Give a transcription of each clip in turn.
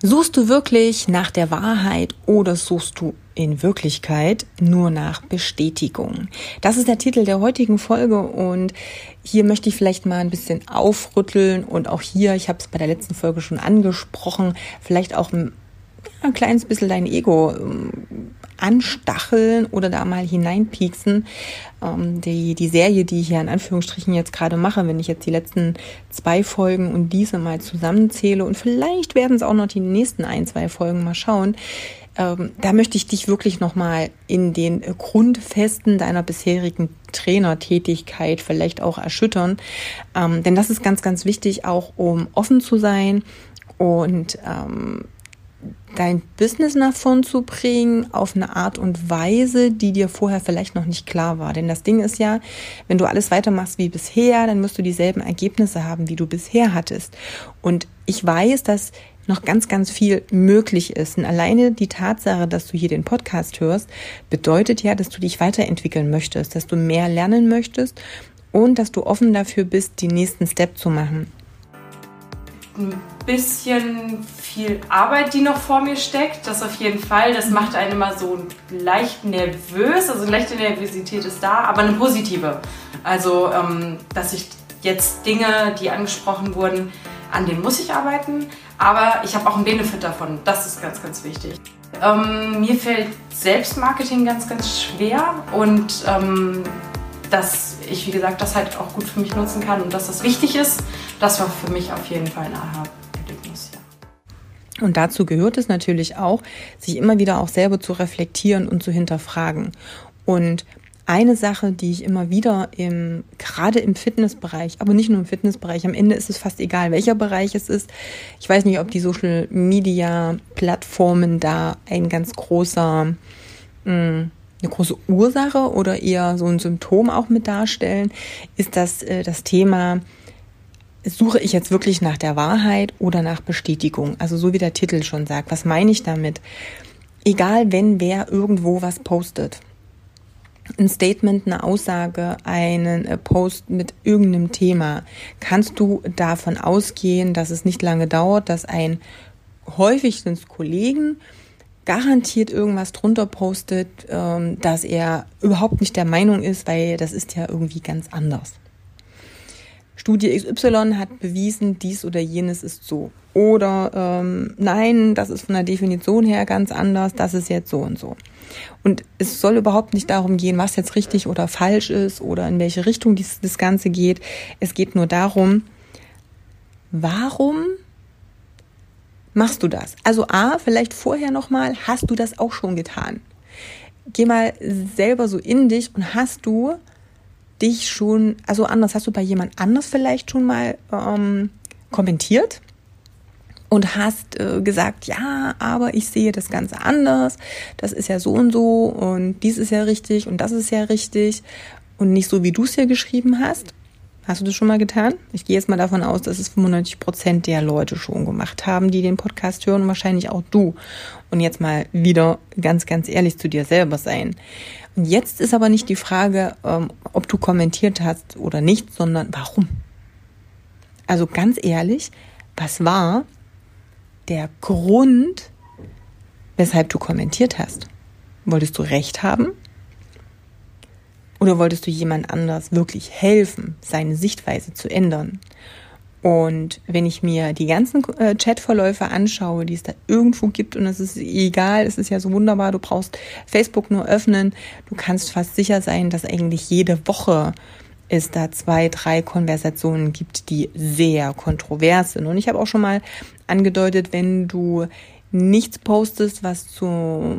Suchst du wirklich nach der Wahrheit oder suchst du in Wirklichkeit nur nach Bestätigung? Das ist der Titel der heutigen Folge und hier möchte ich vielleicht mal ein bisschen aufrütteln und auch hier, ich habe es bei der letzten Folge schon angesprochen, vielleicht auch ein, ein kleines bisschen dein Ego ähm, anstacheln oder da mal hineinpieksen. Ähm, die, die Serie, die ich hier in Anführungsstrichen jetzt gerade mache, wenn ich jetzt die letzten zwei Folgen und diese mal zusammenzähle und vielleicht werden es auch noch die nächsten ein, zwei Folgen mal schauen, ähm, da möchte ich dich wirklich nochmal in den Grundfesten deiner bisherigen Trainertätigkeit vielleicht auch erschüttern. Ähm, denn das ist ganz, ganz wichtig, auch um offen zu sein und ähm, dein Business nach vorn zu bringen auf eine Art und Weise, die dir vorher vielleicht noch nicht klar war. Denn das Ding ist ja, wenn du alles weitermachst wie bisher, dann wirst du dieselben Ergebnisse haben, wie du bisher hattest. Und ich weiß, dass noch ganz, ganz viel möglich ist. Und alleine die Tatsache, dass du hier den Podcast hörst, bedeutet ja, dass du dich weiterentwickeln möchtest, dass du mehr lernen möchtest und dass du offen dafür bist, den nächsten Step zu machen ein bisschen viel Arbeit, die noch vor mir steckt. Das auf jeden Fall. Das macht einen immer so leicht nervös. Also eine leichte Nervosität ist da, aber eine positive. Also, ähm, dass ich jetzt Dinge, die angesprochen wurden, an denen muss ich arbeiten. Aber ich habe auch einen Benefit davon. Das ist ganz, ganz wichtig. Ähm, mir fällt Selbstmarketing ganz, ganz schwer und ähm, dass ich, wie gesagt, das halt auch gut für mich nutzen kann und dass das wichtig ist, das war für mich auf jeden Fall ein Aha-Erlebnis. Und dazu gehört es natürlich auch, sich immer wieder auch selber zu reflektieren und zu hinterfragen. Und eine Sache, die ich immer wieder im, gerade im Fitnessbereich, aber nicht nur im Fitnessbereich, am Ende ist es fast egal, welcher Bereich es ist. Ich weiß nicht, ob die Social Media Plattformen da ein ganz großer, mh, hm, eine große Ursache oder eher so ein Symptom auch mit darstellen, ist das äh, das Thema, suche ich jetzt wirklich nach der Wahrheit oder nach Bestätigung? Also so wie der Titel schon sagt. Was meine ich damit? Egal, wenn wer irgendwo was postet. Ein Statement, eine Aussage, einen äh, Post mit irgendeinem Thema, kannst du davon ausgehen, dass es nicht lange dauert, dass ein häufig sind Kollegen garantiert irgendwas drunter postet, ähm, dass er überhaupt nicht der Meinung ist, weil das ist ja irgendwie ganz anders. Studie XY hat bewiesen, dies oder jenes ist so. Oder ähm, nein, das ist von der Definition her ganz anders, das ist jetzt so und so. Und es soll überhaupt nicht darum gehen, was jetzt richtig oder falsch ist oder in welche Richtung dies, das Ganze geht. Es geht nur darum, warum machst du das? Also A, vielleicht vorher nochmal, hast du das auch schon getan? Geh mal selber so in dich und hast du dich schon, also anders, hast du bei jemand anders vielleicht schon mal ähm, kommentiert? und hast äh, gesagt, ja, aber ich sehe das Ganze anders, das ist ja so und so und dies ist ja richtig und das ist ja richtig und nicht so, wie du es hier geschrieben hast. Hast du das schon mal getan? Ich gehe jetzt mal davon aus, dass es 95 Prozent der Leute schon gemacht haben, die den Podcast hören und wahrscheinlich auch du. Und jetzt mal wieder ganz, ganz ehrlich zu dir selber sein. Jetzt ist aber nicht die Frage, ähm, ob du kommentiert hast oder nicht, sondern warum. Also ganz ehrlich, was war der Grund, weshalb du kommentiert hast? Wolltest du Recht haben? Oder wolltest du jemand anders wirklich helfen, seine Sichtweise zu ändern? Und wenn ich mir die ganzen äh, Chatverläufe anschaue, die es da irgendwo gibt, und es ist egal, es ist ja so wunderbar, du brauchst Facebook nur öffnen, du kannst fast sicher sein, dass eigentlich jede Woche es da zwei, drei Konversationen gibt, die sehr kontrovers sind. Und ich habe auch schon mal angedeutet, wenn du nichts postest, was zu,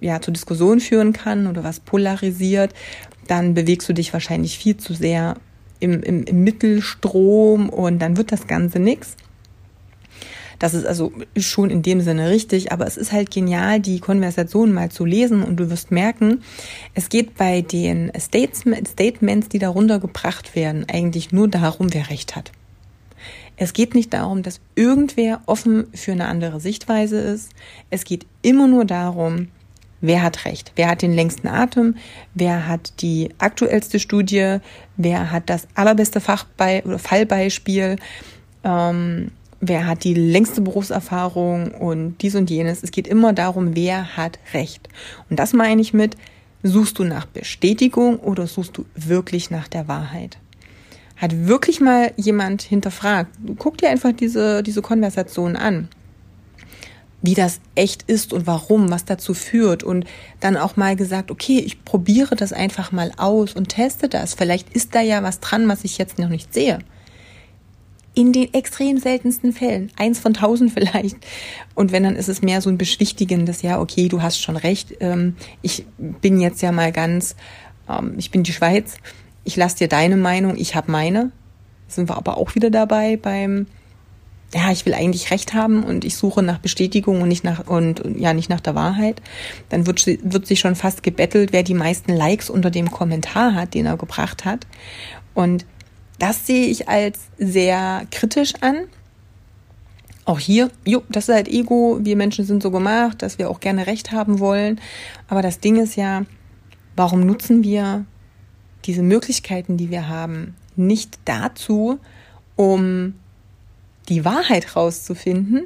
ja, zur Diskussion führen kann oder was polarisiert, dann bewegst du dich wahrscheinlich viel zu sehr im, im, im Mittelstrom und dann wird das Ganze nichts. Das ist also schon in dem Sinne richtig, aber es ist halt genial, die Konversation mal zu lesen und du wirst merken, es geht bei den Statements, die darunter gebracht werden, eigentlich nur darum, wer recht hat. Es geht nicht darum, dass irgendwer offen für eine andere Sichtweise ist. Es geht immer nur darum, wer hat recht, wer hat den längsten Atem, wer hat die aktuellste Studie, wer hat das allerbeste Fachbei oder Fallbeispiel, ähm, wer hat die längste Berufserfahrung und dies und jenes. Es geht immer darum, wer hat recht. Und das meine ich mit, suchst du nach Bestätigung oder suchst du wirklich nach der Wahrheit? Hat wirklich mal jemand hinterfragt? Guck dir einfach diese, diese Konversation an. Wie das echt ist und warum, was dazu führt und dann auch mal gesagt, okay, ich probiere das einfach mal aus und teste das. Vielleicht ist da ja was dran, was ich jetzt noch nicht sehe. In den extrem seltensten Fällen. Eins von tausend vielleicht. Und wenn, dann ist es mehr so ein beschwichtigendes, ja, okay, du hast schon recht. Ähm, ich bin jetzt ja mal ganz, ähm, ich bin die Schweiz ich lasse dir deine Meinung, ich habe meine. Sind wir aber auch wieder dabei beim, ja, ich will eigentlich Recht haben und ich suche nach Bestätigung und nicht nach und ja nicht nach der Wahrheit. Dann wird, wird sich schon fast gebettelt, wer die meisten Likes unter dem Kommentar hat, den er gebracht hat. Und das sehe ich als sehr kritisch an. Auch hier, jo, das ist halt Ego. Wir Menschen sind so gemacht, dass wir auch gerne Recht haben wollen. Aber das Ding ist ja, warum nutzen wir diese Möglichkeiten, die wir haben, nicht dazu, um die Wahrheit rauszufinden,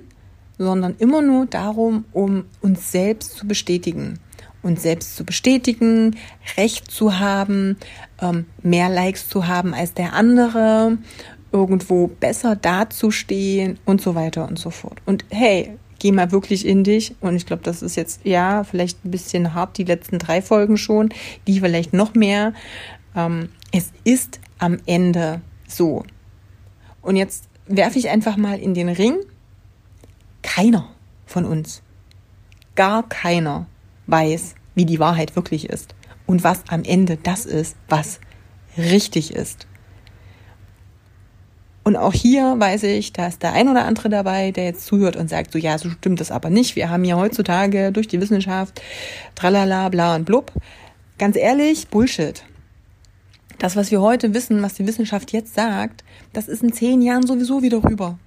sondern immer nur darum, um uns selbst zu bestätigen. Uns selbst zu bestätigen, Recht zu haben, ähm, mehr Likes zu haben als der andere, irgendwo besser dazustehen und so weiter und so fort. Und hey, geh mal wirklich in dich. Und ich glaube, das ist jetzt ja vielleicht ein bisschen hart, die letzten drei Folgen schon, die vielleicht noch mehr ähm, es ist am Ende so. Und jetzt werfe ich einfach mal in den Ring. Keiner von uns, gar keiner weiß, wie die Wahrheit wirklich ist und was am Ende das ist, was richtig ist. Und auch hier weiß ich, da ist der ein oder andere dabei, der jetzt zuhört und sagt, so ja, so stimmt das aber nicht. Wir haben ja heutzutage durch die Wissenschaft tralala, bla und blub. Ganz ehrlich, Bullshit. Das, was wir heute wissen, was die Wissenschaft jetzt sagt, das ist in zehn Jahren sowieso wieder rüber.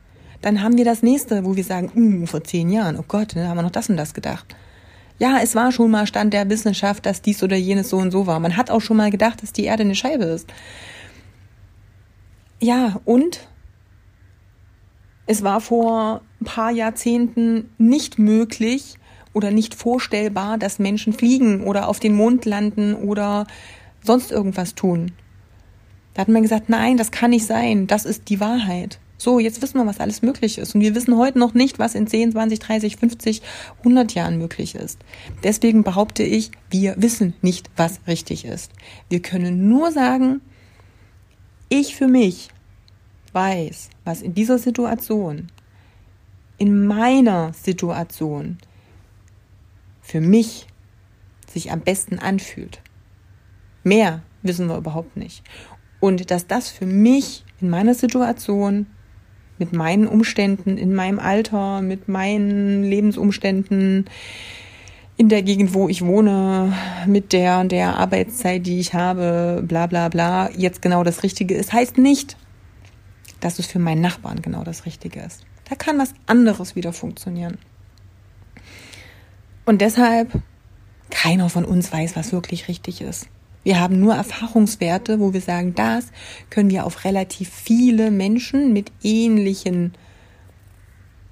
Dann haben wir das nächste, wo wir sagen, uh, vor zehn Jahren, oh Gott, da haben wir noch das und das gedacht. Ja, es war schon mal Stand der Wissenschaft, dass dies oder jenes so und so war. Man hat auch schon mal gedacht, dass die Erde eine Scheibe ist. Ja, und es war vor ein paar Jahrzehnten nicht möglich oder nicht vorstellbar, dass Menschen fliegen oder auf den Mond landen oder sonst irgendwas tun. Da hat man gesagt, nein, das kann nicht sein, das ist die Wahrheit. So, jetzt wissen wir, was alles möglich ist. Und wir wissen heute noch nicht, was in 10, 20, 30, 50, 100 Jahren möglich ist. Deswegen behaupte ich, wir wissen nicht, was richtig ist. Wir können nur sagen, ich für mich weiß, was in dieser Situation, in meiner Situation, für mich sich am besten anfühlt. Mehr wissen wir überhaupt nicht. Und dass das für mich in meiner Situation, mit meinen Umständen, in meinem Alter, mit meinen Lebensumständen, in der Gegend, wo ich wohne, mit der und der Arbeitszeit, die ich habe, bla bla bla, jetzt genau das Richtige ist, heißt nicht, dass es für meinen Nachbarn genau das Richtige ist. Da kann was anderes wieder funktionieren. Und deshalb, keiner von uns weiß, was wirklich richtig ist. Wir haben nur Erfahrungswerte, wo wir sagen, das können wir auf relativ viele Menschen mit ähnlichen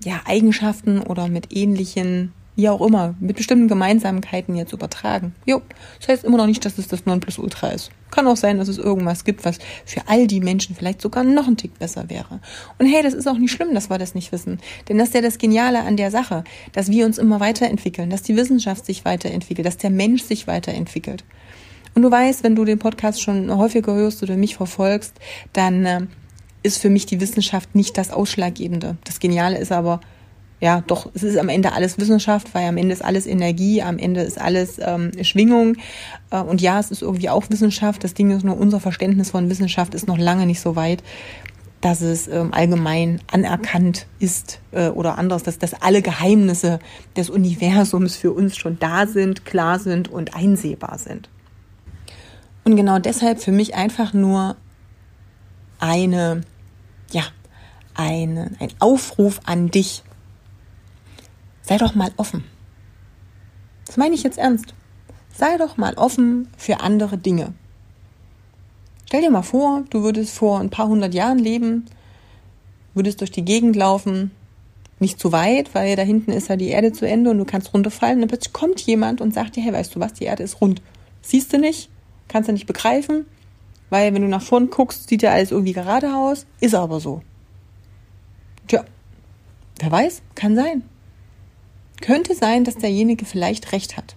ja, Eigenschaften oder mit ähnlichen, wie auch immer, mit bestimmten Gemeinsamkeiten jetzt übertragen. Jo, das heißt immer noch nicht, dass es das Nonplusultra ist. Kann auch sein, dass es irgendwas gibt, was für all die Menschen vielleicht sogar noch ein Tick besser wäre. Und hey, das ist auch nicht schlimm, dass wir das nicht wissen. Denn das ist ja das Geniale an der Sache, dass wir uns immer weiterentwickeln, dass die Wissenschaft sich weiterentwickelt, dass der Mensch sich weiterentwickelt. Und du weißt, wenn du den Podcast schon häufiger hörst oder mich verfolgst, dann äh, ist für mich die Wissenschaft nicht das Ausschlaggebende. Das Geniale ist aber, ja, doch, es ist am Ende alles Wissenschaft, weil am Ende ist alles Energie, am Ende ist alles ähm, Schwingung. Äh, und ja, es ist irgendwie auch Wissenschaft. Das Ding ist nur, unser Verständnis von Wissenschaft ist noch lange nicht so weit. dass es ähm, allgemein anerkannt ist äh, oder anders, dass, dass alle Geheimnisse des Universums für uns schon da sind, klar sind und einsehbar sind. Und genau deshalb für mich einfach nur eine, ja, eine, ein Aufruf an dich. Sei doch mal offen. Das meine ich jetzt ernst. Sei doch mal offen für andere Dinge. Stell dir mal vor, du würdest vor ein paar hundert Jahren leben, würdest durch die Gegend laufen, nicht zu weit, weil da hinten ist ja die Erde zu Ende und du kannst runterfallen. Und dann plötzlich kommt jemand und sagt dir, hey, weißt du was, die Erde ist rund. Siehst du nicht? Kannst du nicht begreifen? Weil wenn du nach vorn guckst, sieht ja alles irgendwie gerade aus. Ist aber so. Tja, wer weiß, kann sein. Könnte sein, dass derjenige vielleicht recht hat.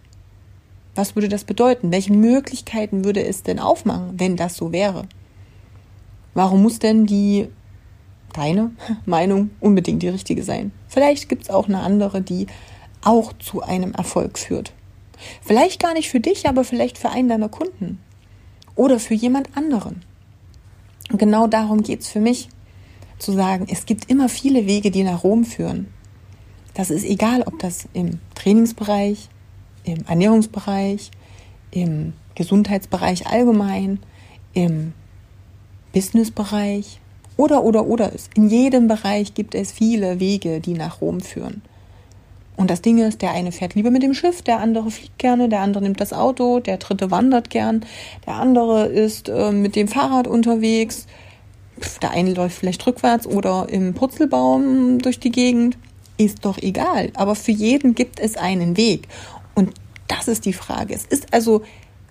Was würde das bedeuten? Welche Möglichkeiten würde es denn aufmachen, wenn das so wäre? Warum muss denn die deine Meinung unbedingt die richtige sein? Vielleicht gibt es auch eine andere, die auch zu einem Erfolg führt. Vielleicht gar nicht für dich, aber vielleicht für einen deiner Kunden oder für jemand anderen. Und genau darum geht es für mich, zu sagen, es gibt immer viele Wege, die nach Rom führen. Das ist egal, ob das im Trainingsbereich, im Ernährungsbereich, im Gesundheitsbereich allgemein, im Businessbereich oder oder oder ist. In jedem Bereich gibt es viele Wege, die nach Rom führen. Und das Ding ist, der eine fährt lieber mit dem Schiff, der andere fliegt gerne, der andere nimmt das Auto, der dritte wandert gern, der andere ist äh, mit dem Fahrrad unterwegs, der eine läuft vielleicht rückwärts oder im Purzelbaum durch die Gegend. Ist doch egal. Aber für jeden gibt es einen Weg. Und das ist die Frage. Es ist also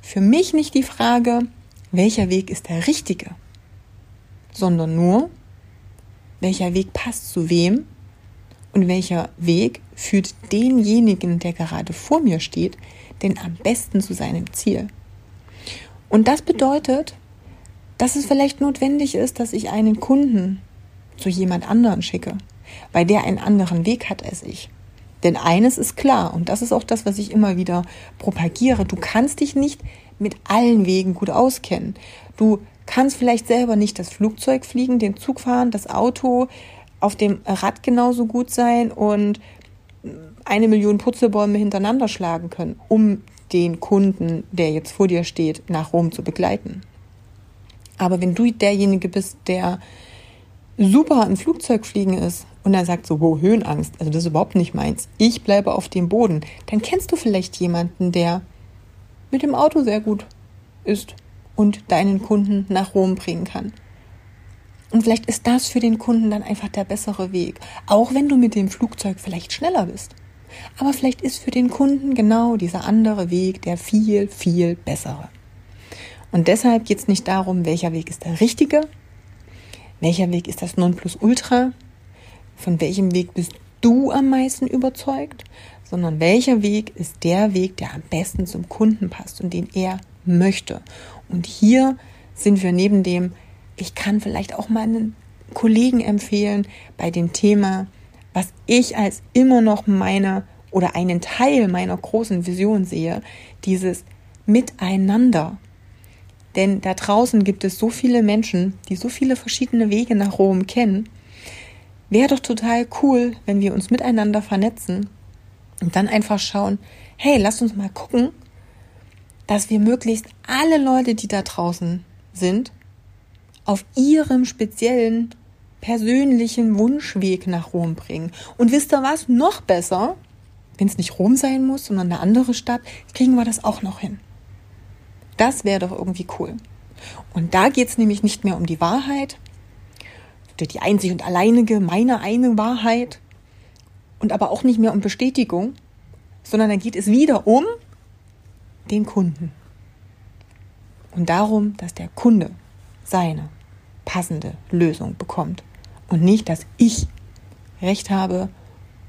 für mich nicht die Frage, welcher Weg ist der richtige, sondern nur, welcher Weg passt zu wem und welcher Weg führt denjenigen, der gerade vor mir steht, denn am besten zu seinem Ziel. Und das bedeutet, dass es vielleicht notwendig ist, dass ich einen Kunden zu jemand anderen schicke, weil der einen anderen Weg hat als ich. Denn eines ist klar, und das ist auch das, was ich immer wieder propagiere, du kannst dich nicht mit allen Wegen gut auskennen. Du kannst vielleicht selber nicht das Flugzeug fliegen, den Zug fahren, das Auto, auf dem Rad genauso gut sein und eine Million Putzelbäume hintereinander schlagen können, um den Kunden, der jetzt vor dir steht, nach Rom zu begleiten. Aber wenn du derjenige bist, der super im Flugzeug fliegen ist und er sagt so, wo Höhenangst, also das ist überhaupt nicht meins, ich bleibe auf dem Boden, dann kennst du vielleicht jemanden, der mit dem Auto sehr gut ist und deinen Kunden nach Rom bringen kann. Und vielleicht ist das für den Kunden dann einfach der bessere Weg, auch wenn du mit dem Flugzeug vielleicht schneller bist. Aber vielleicht ist für den Kunden genau dieser andere Weg der viel, viel bessere. Und deshalb geht es nicht darum, welcher Weg ist der richtige, welcher Weg ist das Nonplusultra, von welchem Weg bist du am meisten überzeugt, sondern welcher Weg ist der Weg, der am besten zum Kunden passt und den er möchte. Und hier sind wir neben dem, ich kann vielleicht auch meinen Kollegen empfehlen bei dem Thema, was ich als immer noch meine oder einen Teil meiner großen Vision sehe, dieses Miteinander. Denn da draußen gibt es so viele Menschen, die so viele verschiedene Wege nach Rom kennen. Wäre doch total cool, wenn wir uns miteinander vernetzen und dann einfach schauen, hey, lass uns mal gucken, dass wir möglichst alle Leute, die da draußen sind, auf ihrem speziellen persönlichen Wunschweg nach Rom bringen. Und wisst ihr was? Noch besser, wenn es nicht Rom sein muss, sondern eine andere Stadt, kriegen wir das auch noch hin. Das wäre doch irgendwie cool. Und da geht es nämlich nicht mehr um die Wahrheit, die einzig und alleinige, meine eine Wahrheit, und aber auch nicht mehr um Bestätigung, sondern da geht es wieder um den Kunden. Und darum, dass der Kunde seine passende Lösung bekommt. Und nicht, dass ich recht habe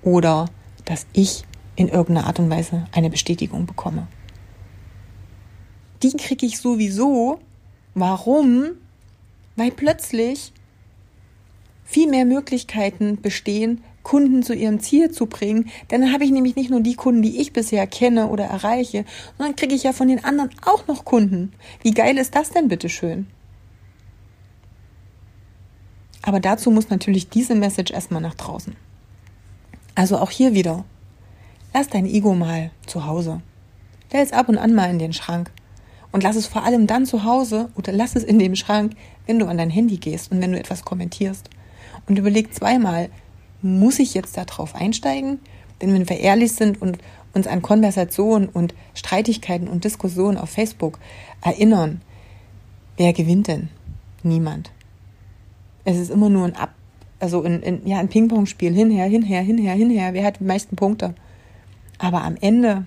oder dass ich in irgendeiner Art und Weise eine Bestätigung bekomme. Die kriege ich sowieso. Warum? Weil plötzlich viel mehr Möglichkeiten bestehen, Kunden zu ihrem Ziel zu bringen. Denn dann habe ich nämlich nicht nur die Kunden, die ich bisher kenne oder erreiche, sondern kriege ich ja von den anderen auch noch Kunden. Wie geil ist das denn bitte schön? Aber dazu muss natürlich diese Message erstmal nach draußen. Also auch hier wieder. Lass dein Ego mal zu Hause. Stell es ab und an mal in den Schrank. Und lass es vor allem dann zu Hause oder lass es in dem Schrank, wenn du an dein Handy gehst und wenn du etwas kommentierst. Und überleg zweimal, muss ich jetzt darauf einsteigen? Denn wenn wir ehrlich sind und uns an Konversationen und Streitigkeiten und Diskussionen auf Facebook erinnern, wer gewinnt denn? Niemand. Es ist immer nur ein Ab, also ein, ein, ja, ein Ping-Pong-Spiel, hinher, hinher, hinher, hinher, wer hat die meisten Punkte? Aber am Ende,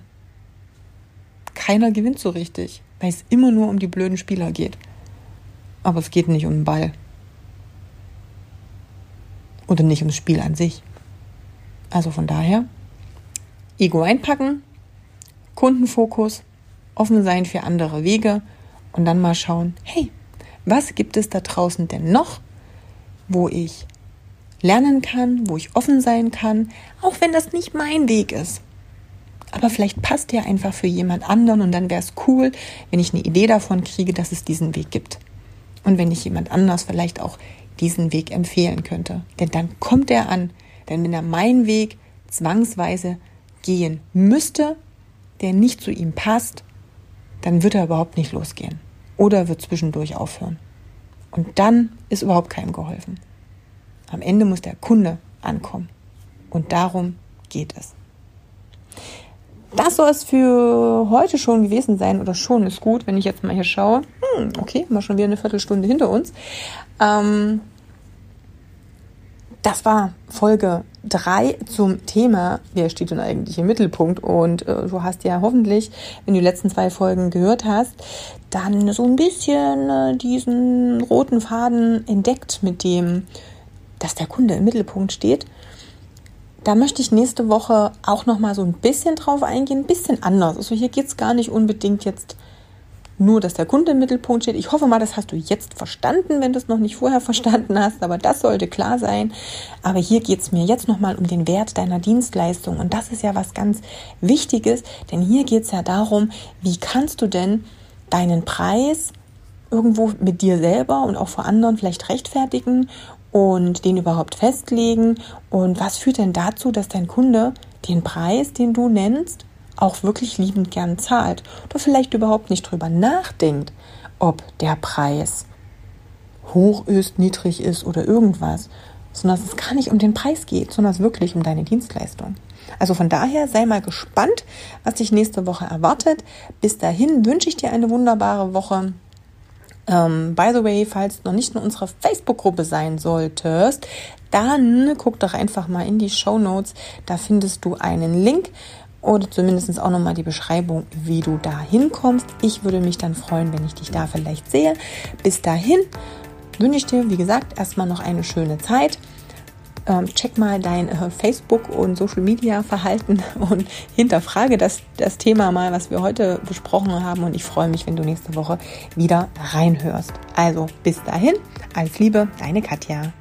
keiner gewinnt so richtig, weil es immer nur um die blöden Spieler geht. Aber es geht nicht um den Ball. Oder nicht ums Spiel an sich. Also von daher, Ego einpacken, Kundenfokus, offen sein für andere Wege und dann mal schauen, hey, was gibt es da draußen denn noch, wo ich lernen kann, wo ich offen sein kann, auch wenn das nicht mein Weg ist. Aber vielleicht passt der einfach für jemand anderen und dann wäre es cool, wenn ich eine Idee davon kriege, dass es diesen Weg gibt. Und wenn ich jemand anders vielleicht auch diesen Weg empfehlen könnte. Denn dann kommt er an. Denn wenn er meinen Weg zwangsweise gehen müsste, der nicht zu ihm passt, dann wird er überhaupt nicht losgehen. Oder wird zwischendurch aufhören. Und dann ist überhaupt keinem geholfen. Am Ende muss der Kunde ankommen. Und darum geht es. Das soll es für heute schon gewesen sein oder schon ist gut, wenn ich jetzt mal hier schaue. Hm, okay, mal schon wieder eine Viertelstunde hinter uns. Ähm, das war Folge 3 zum Thema, wer steht denn eigentlich im Mittelpunkt? Und äh, du hast ja hoffentlich, wenn du die letzten zwei Folgen gehört hast, dann so ein bisschen äh, diesen roten Faden entdeckt mit dem, dass der Kunde im Mittelpunkt steht. Da möchte ich nächste Woche auch noch mal so ein bisschen drauf eingehen, ein bisschen anders. Also hier geht es gar nicht unbedingt jetzt nur, dass der Kunde im Mittelpunkt steht. Ich hoffe mal, das hast du jetzt verstanden, wenn du es noch nicht vorher verstanden hast, aber das sollte klar sein. Aber hier geht es mir jetzt nochmal um den Wert deiner Dienstleistung und das ist ja was ganz Wichtiges, denn hier geht es ja darum, wie kannst du denn deinen Preis irgendwo mit dir selber und auch vor anderen vielleicht rechtfertigen und den überhaupt festlegen und was führt denn dazu, dass dein Kunde den Preis, den du nennst, auch wirklich liebend gern zahlt oder vielleicht überhaupt nicht drüber nachdenkt, ob der Preis hoch ist, niedrig ist oder irgendwas, sondern dass es gar nicht um den Preis geht, sondern es wirklich um deine Dienstleistung. Also von daher sei mal gespannt, was dich nächste Woche erwartet. Bis dahin wünsche ich dir eine wunderbare Woche. Ähm, by the way, falls du noch nicht in unserer Facebook-Gruppe sein solltest, dann guck doch einfach mal in die Show Notes. Da findest du einen Link oder zumindest auch nochmal die Beschreibung, wie du da hinkommst. Ich würde mich dann freuen, wenn ich dich da vielleicht sehe. Bis dahin wünsche ich dir, wie gesagt, erstmal noch eine schöne Zeit. Ähm, check mal dein äh, Facebook- und Social-Media-Verhalten und hinterfrage das, das Thema mal, was wir heute besprochen haben. Und ich freue mich, wenn du nächste Woche wieder reinhörst. Also bis dahin, alles Liebe, deine Katja.